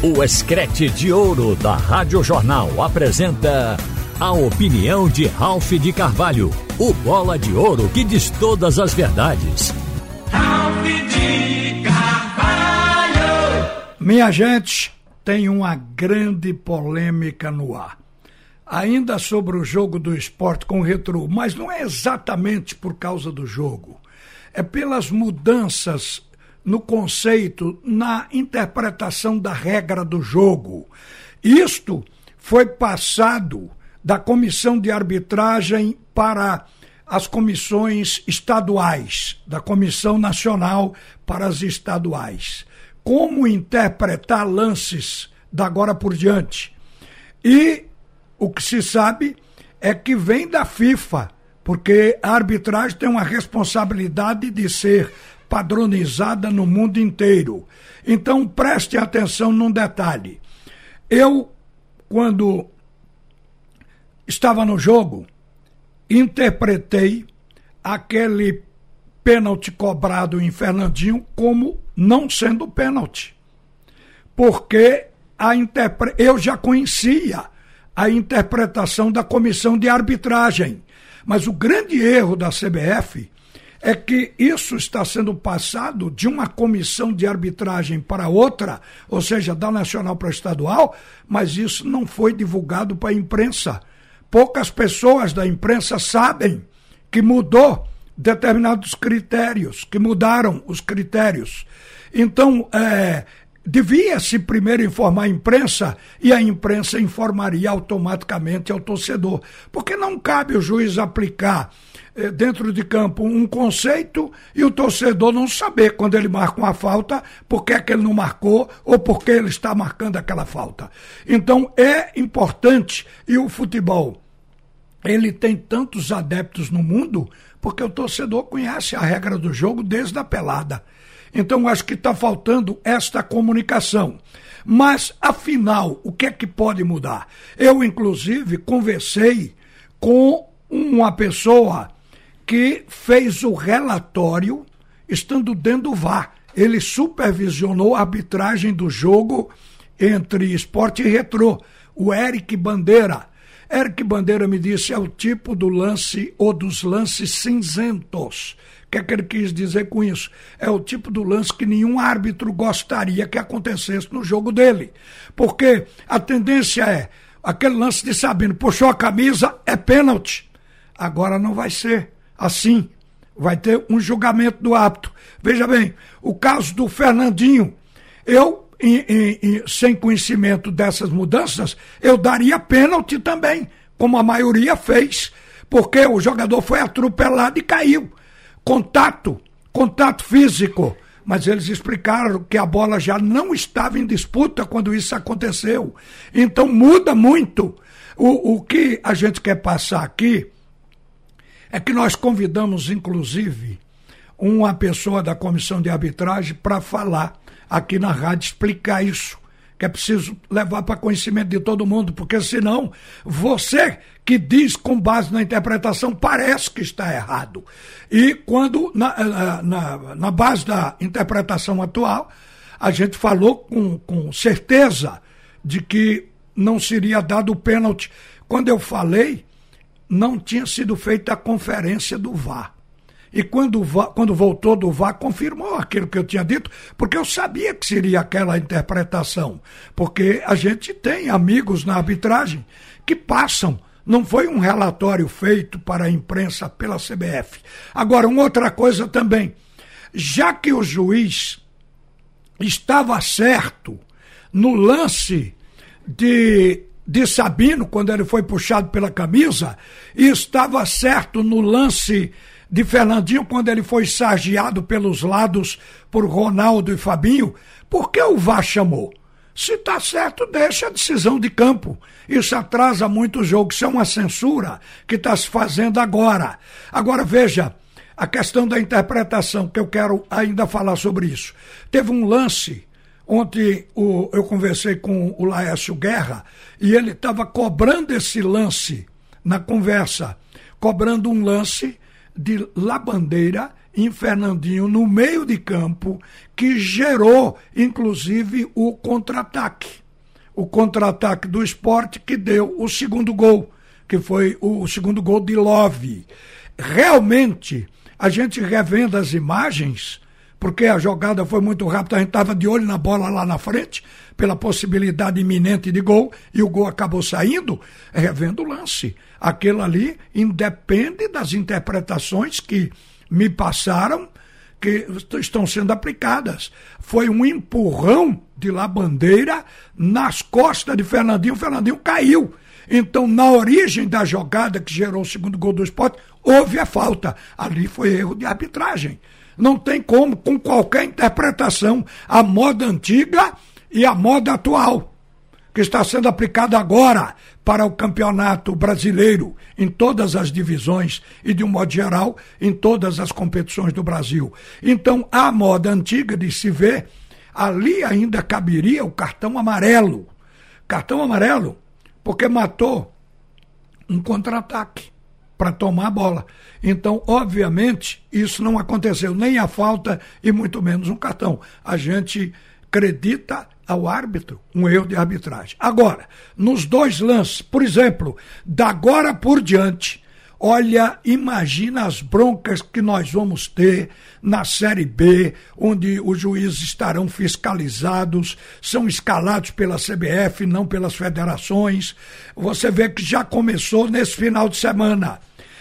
O Escrete de Ouro da Rádio Jornal apresenta a opinião de Ralph de Carvalho, o bola de ouro que diz todas as verdades. Ralph de Carvalho! Minha gente, tem uma grande polêmica no ar. Ainda sobre o jogo do esporte com o retrô, mas não é exatamente por causa do jogo. É pelas mudanças no conceito, na interpretação da regra do jogo. Isto foi passado da comissão de arbitragem para as comissões estaduais, da comissão nacional para as estaduais. Como interpretar lances da agora por diante? E o que se sabe é que vem da FIFA, porque a arbitragem tem uma responsabilidade de ser padronizada no mundo inteiro. Então preste atenção num detalhe. Eu, quando estava no jogo, interpretei aquele pênalti cobrado em Fernandinho como não sendo pênalti. Porque a interpre... eu já conhecia a interpretação da comissão de arbitragem. Mas o grande erro da CBF é que isso está sendo passado de uma comissão de arbitragem para outra, ou seja, da nacional para estadual, mas isso não foi divulgado para a imprensa. Poucas pessoas da imprensa sabem que mudou determinados critérios, que mudaram os critérios. Então, é, devia-se primeiro informar a imprensa e a imprensa informaria automaticamente ao torcedor. Porque não cabe o juiz aplicar eh, dentro de campo um conceito e o torcedor não saber quando ele marca uma falta, por que, é que ele não marcou ou por que ele está marcando aquela falta. Então é importante e o futebol ele tem tantos adeptos no mundo porque o torcedor conhece a regra do jogo desde a pelada. Então acho que está faltando esta comunicação. Mas, afinal, o que é que pode mudar? Eu, inclusive, conversei com uma pessoa que fez o relatório estando dentro do VAR. Ele supervisionou a arbitragem do jogo entre esporte e retrô. O Eric Bandeira. Eric Bandeira me disse é o tipo do lance ou dos lances cinzentos. O que, é que ele quis dizer com isso? É o tipo do lance que nenhum árbitro gostaria que acontecesse no jogo dele. Porque a tendência é aquele lance de Sabino puxou a camisa, é pênalti. Agora não vai ser assim. Vai ter um julgamento do apto. Veja bem, o caso do Fernandinho, eu, em, em, em, sem conhecimento dessas mudanças, eu daria pênalti também, como a maioria fez, porque o jogador foi atropelado e caiu. Contato, contato físico. Mas eles explicaram que a bola já não estava em disputa quando isso aconteceu. Então muda muito. O, o que a gente quer passar aqui é que nós convidamos, inclusive, uma pessoa da comissão de arbitragem para falar aqui na rádio, explicar isso. Que é preciso levar para conhecimento de todo mundo, porque senão você que diz com base na interpretação parece que está errado. E quando, na, eh, na, na base da interpretação atual, a gente falou com, com certeza de que não seria dado o pênalti. Quando eu falei, não tinha sido feita a conferência do VAR. E quando, quando voltou do VAR, confirmou aquilo que eu tinha dito, porque eu sabia que seria aquela interpretação. Porque a gente tem amigos na arbitragem que passam. Não foi um relatório feito para a imprensa pela CBF. Agora, uma outra coisa também. Já que o juiz estava certo no lance de de Sabino, quando ele foi puxado pela camisa, e estava certo no lance de Fernandinho, quando ele foi sargiado pelos lados por Ronaldo e Fabinho, por que o VAR chamou? Se está certo, deixa a decisão de campo. Isso atrasa muito o jogo. Isso é uma censura que está se fazendo agora. Agora veja, a questão da interpretação, que eu quero ainda falar sobre isso. Teve um lance Ontem o, eu conversei com o Laércio Guerra e ele estava cobrando esse lance na conversa, cobrando um lance de Labandeira em Fernandinho no meio de campo que gerou, inclusive, o contra-ataque. O contra-ataque do esporte que deu o segundo gol, que foi o segundo gol de Love. Realmente, a gente revendo as imagens, porque a jogada foi muito rápida, a gente estava de olho na bola lá na frente, pela possibilidade iminente de gol, e o gol acabou saindo, revendo o lance. Aquilo ali independe das interpretações que me passaram, que estão sendo aplicadas. Foi um empurrão de Labandeira nas costas de Fernandinho, o Fernandinho caiu. Então, na origem da jogada que gerou o segundo gol do esporte, houve a falta. Ali foi erro de arbitragem. Não tem como, com qualquer interpretação, a moda antiga e a moda atual, que está sendo aplicada agora para o campeonato brasileiro, em todas as divisões e, de um modo geral, em todas as competições do Brasil. Então, a moda antiga de se ver, ali ainda caberia o cartão amarelo. Cartão amarelo, porque matou um contra-ataque para tomar a bola. Então, obviamente, isso não aconteceu, nem a falta e muito menos um cartão. A gente acredita ao árbitro um erro de arbitragem. Agora, nos dois lances, por exemplo, da agora por diante, Olha, imagina as broncas que nós vamos ter na Série B, onde os juízes estarão fiscalizados, são escalados pela CBF, não pelas federações. Você vê que já começou nesse final de semana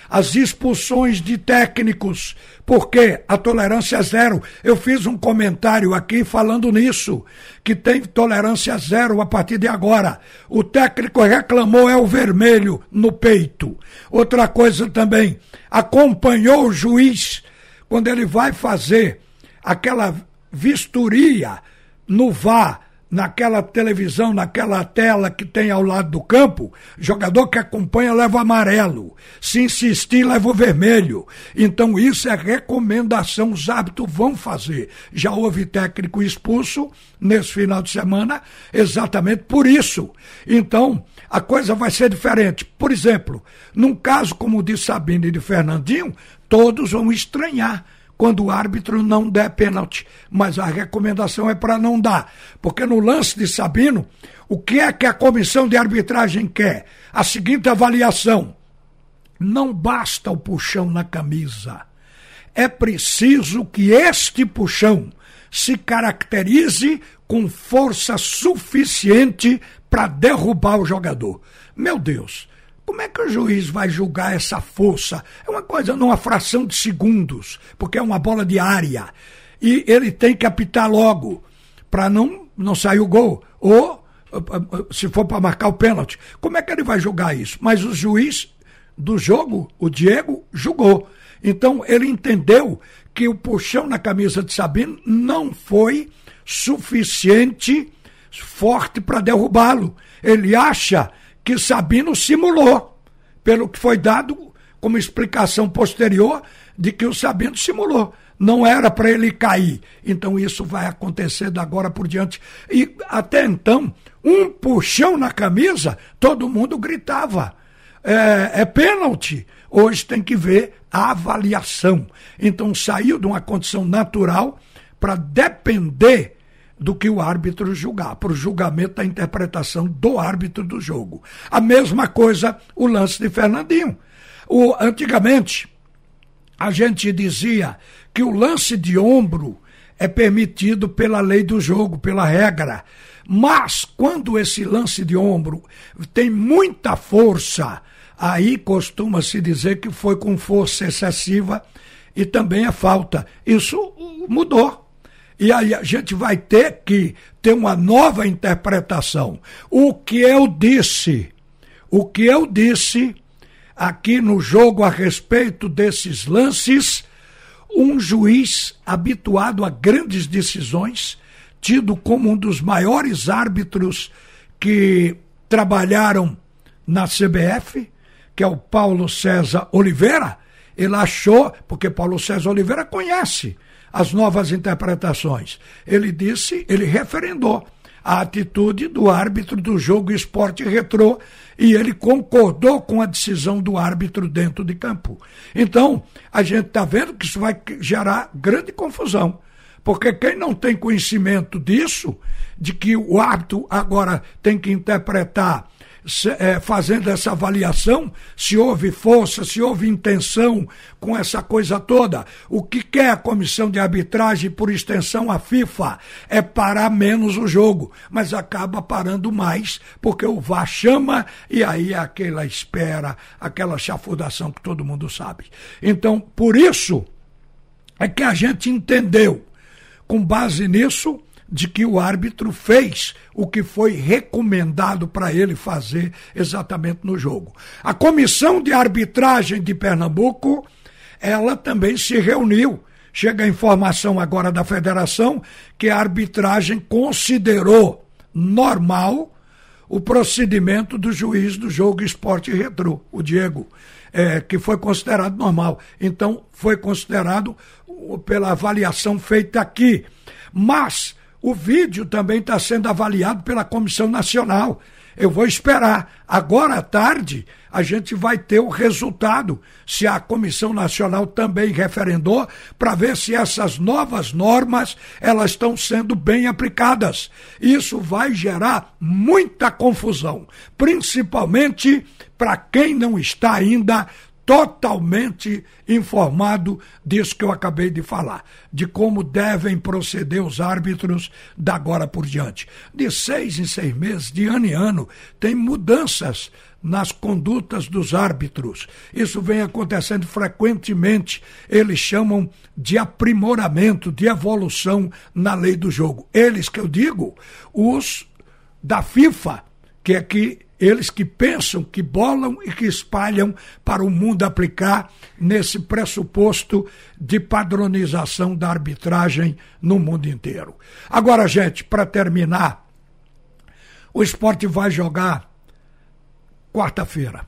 as expulsões de técnicos, porque a tolerância zero. Eu fiz um comentário aqui falando nisso, que tem tolerância zero a partir de agora. O técnico reclamou é o vermelho no peito. Outra coisa também, acompanhou o juiz quando ele vai fazer aquela vistoria no VAR naquela televisão, naquela tela que tem ao lado do campo, jogador que acompanha leva amarelo. Se insistir, leva o vermelho. Então isso é recomendação, os hábitos vão fazer. Já houve técnico expulso nesse final de semana, exatamente por isso. Então, a coisa vai ser diferente. Por exemplo, num caso como o de Sabino e de Fernandinho, todos vão estranhar quando o árbitro não der pênalti. Mas a recomendação é para não dar. Porque no lance de Sabino, o que é que a comissão de arbitragem quer? A seguinte avaliação: não basta o puxão na camisa. É preciso que este puxão se caracterize com força suficiente para derrubar o jogador. Meu Deus, como é que o juiz vai julgar essa força? É uma coisa numa fração de segundos, porque é uma bola de área. E ele tem que apitar logo, para não, não sair o gol. Ou, se for para marcar o pênalti. Como é que ele vai julgar isso? Mas o juiz do jogo, o Diego, julgou. Então ele entendeu que o puxão na camisa de Sabino não foi suficiente, forte para derrubá-lo. Ele acha que Sabino simulou, pelo que foi dado como explicação posterior de que o Sabino simulou. Não era para ele cair. Então isso vai acontecer da agora por diante. E até então, um puxão na camisa, todo mundo gritava. É, é pênalti. Hoje tem que ver a avaliação. Então saiu de uma condição natural para depender do que o árbitro julgar, para o julgamento da interpretação do árbitro do jogo. A mesma coisa o lance de Fernandinho. O, antigamente, a gente dizia que o lance de ombro é permitido pela lei do jogo, pela regra. Mas quando esse lance de ombro tem muita força, aí costuma-se dizer que foi com força excessiva e também é falta. Isso mudou. E aí a gente vai ter que ter uma nova interpretação. O que eu disse, o que eu disse aqui no jogo a respeito desses lances, um juiz habituado a grandes decisões, tido como um dos maiores árbitros que trabalharam na CBF, que é o Paulo César Oliveira, ele achou, porque Paulo César Oliveira conhece as novas interpretações. Ele disse, ele referendou a atitude do árbitro do jogo Esporte Retrô e ele concordou com a decisão do árbitro dentro de campo. Então, a gente está vendo que isso vai gerar grande confusão. Porque quem não tem conhecimento disso, de que o árbitro agora tem que interpretar é, fazendo essa avaliação, se houve força, se houve intenção com essa coisa toda. O que quer a comissão de arbitragem, por extensão a FIFA, é parar menos o jogo, mas acaba parando mais, porque o VAR chama e aí é aquela espera, aquela chafudação que todo mundo sabe. Então, por isso é que a gente entendeu, com base nisso, de que o árbitro fez o que foi recomendado para ele fazer exatamente no jogo. A comissão de arbitragem de Pernambuco, ela também se reuniu. Chega a informação agora da federação que a arbitragem considerou normal o procedimento do juiz do jogo Esporte Retro, o Diego, é, que foi considerado normal. Então, foi considerado pela avaliação feita aqui. Mas o vídeo também está sendo avaliado pela Comissão Nacional. Eu vou esperar. Agora à tarde, a gente vai ter o resultado, se a Comissão Nacional também referendou, para ver se essas novas normas elas estão sendo bem aplicadas. Isso vai gerar muita confusão, principalmente para quem não está ainda totalmente informado disso que eu acabei de falar, de como devem proceder os árbitros da agora por diante. De seis em seis meses, de ano em ano, tem mudanças nas condutas dos árbitros. Isso vem acontecendo frequentemente. Eles chamam de aprimoramento, de evolução na lei do jogo. Eles que eu digo, os da FIFA, que é que eles que pensam, que bolam e que espalham para o mundo aplicar nesse pressuposto de padronização da arbitragem no mundo inteiro. Agora, gente, para terminar, o esporte vai jogar quarta-feira.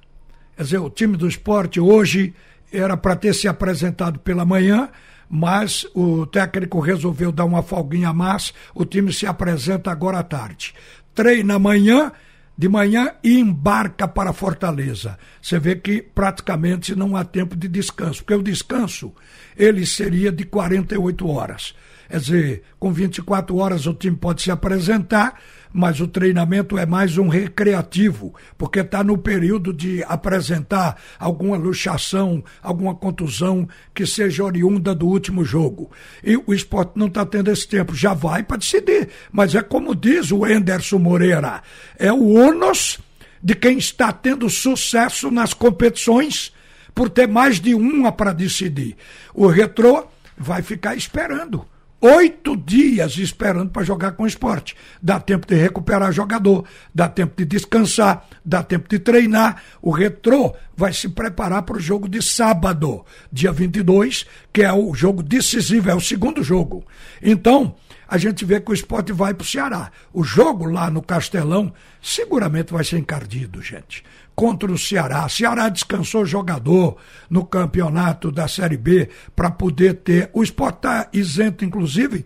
Quer dizer, o time do esporte hoje era para ter se apresentado pela manhã, mas o técnico resolveu dar uma folguinha a mais. O time se apresenta agora à tarde. Treina amanhã de manhã e embarca para Fortaleza. Você vê que praticamente não há tempo de descanso, porque o descanso ele seria de 48 horas. Quer dizer, com 24 horas o time pode se apresentar, mas o treinamento é mais um recreativo, porque está no período de apresentar alguma luxação, alguma contusão que seja oriunda do último jogo. E o esporte não está tendo esse tempo, já vai para decidir. Mas é como diz o Enderson Moreira: é o ônus de quem está tendo sucesso nas competições por ter mais de uma para decidir. O retrô vai ficar esperando oito dias esperando para jogar com o esporte. Dá tempo de recuperar jogador, dá tempo de descansar, dá tempo de treinar. O Retrô vai se preparar para o jogo de sábado, dia 22, que é o jogo decisivo, é o segundo jogo. Então, a gente vê que o esporte vai para o Ceará. O jogo lá no Castelão seguramente vai ser encardido, gente contra o Ceará. O Ceará descansou jogador no campeonato da Série B para poder ter. O esporte está isento, inclusive.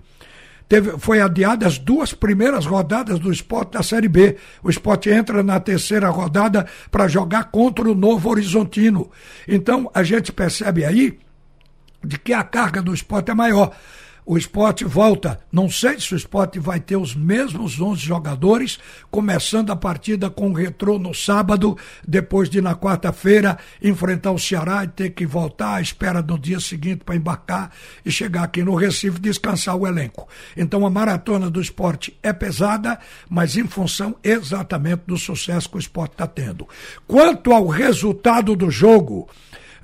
Teve, foi adiada as duas primeiras rodadas do esporte da Série B. O esporte entra na terceira rodada para jogar contra o Novo Horizontino. Então a gente percebe aí de que a carga do esporte é maior. O esporte volta. Não sei se o esporte vai ter os mesmos 11 jogadores, começando a partida com o retrô no sábado, depois de na quarta-feira enfrentar o Ceará e ter que voltar à espera do dia seguinte para embarcar e chegar aqui no Recife descansar o elenco. Então a maratona do esporte é pesada, mas em função exatamente do sucesso que o esporte está tendo. Quanto ao resultado do jogo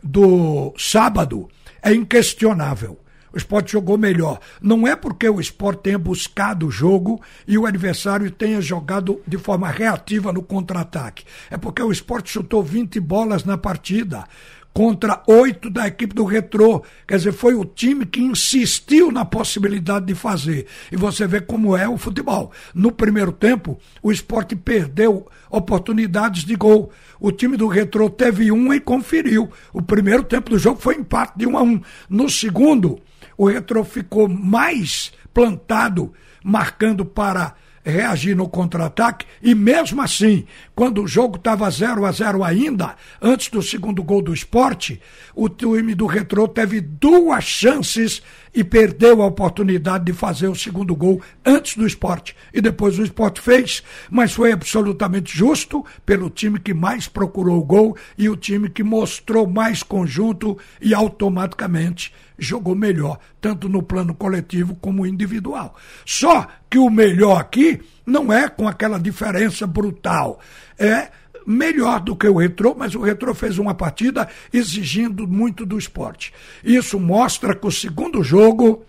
do sábado, é inquestionável o esporte jogou melhor. Não é porque o esporte tenha buscado o jogo e o adversário tenha jogado de forma reativa no contra-ataque. É porque o esporte chutou 20 bolas na partida contra oito da equipe do Retrô. Quer dizer, foi o time que insistiu na possibilidade de fazer. E você vê como é o futebol. No primeiro tempo, o esporte perdeu oportunidades de gol. O time do Retrô teve uma e conferiu. O primeiro tempo do jogo foi empate de um a um. No segundo, o Retro ficou mais plantado, marcando para reagir no contra-ataque. E mesmo assim, quando o jogo estava 0 a 0 ainda, antes do segundo gol do esporte, o time do Retrô teve duas chances e perdeu a oportunidade de fazer o segundo gol antes do esporte. E depois o esporte fez, mas foi absolutamente justo pelo time que mais procurou o gol e o time que mostrou mais conjunto e automaticamente jogou melhor, tanto no plano coletivo como individual. Só que o melhor aqui não é com aquela diferença brutal. É melhor do que o Retrô, mas o Retrô fez uma partida exigindo muito do esporte. Isso mostra que o segundo jogo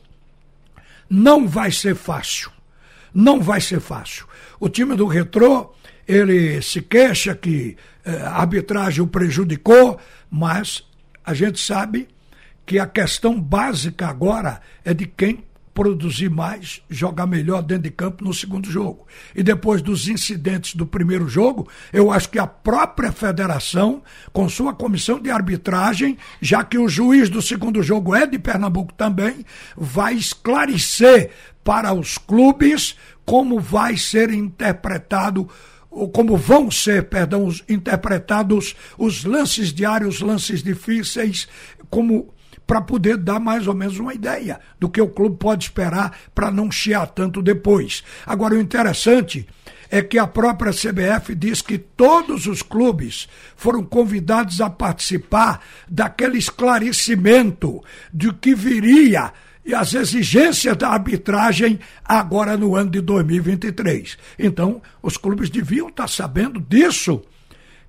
não vai ser fácil. Não vai ser fácil. O time do Retrô, ele se queixa que eh, a arbitragem o prejudicou, mas a gente sabe que a questão básica agora é de quem produzir mais, jogar melhor dentro de campo no segundo jogo. E depois dos incidentes do primeiro jogo, eu acho que a própria federação, com sua comissão de arbitragem, já que o juiz do segundo jogo é de Pernambuco também, vai esclarecer para os clubes como vai ser interpretado ou como vão ser, perdão, interpretados os lances diários, lances difíceis, como para poder dar mais ou menos uma ideia do que o clube pode esperar para não chiar tanto depois. Agora, o interessante é que a própria CBF diz que todos os clubes foram convidados a participar daquele esclarecimento de que viria e as exigências da arbitragem agora no ano de 2023. Então, os clubes deviam estar sabendo disso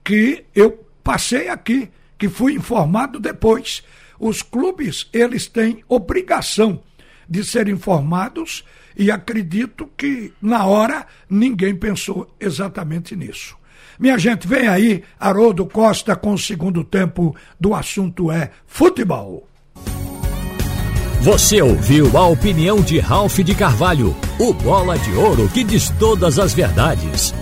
que eu passei aqui, que fui informado depois. Os clubes, eles têm obrigação de ser informados e acredito que na hora ninguém pensou exatamente nisso. Minha gente, vem aí, Haroldo Costa com o segundo tempo do assunto é futebol. Você ouviu a opinião de Ralph de Carvalho, o bola de ouro que diz todas as verdades.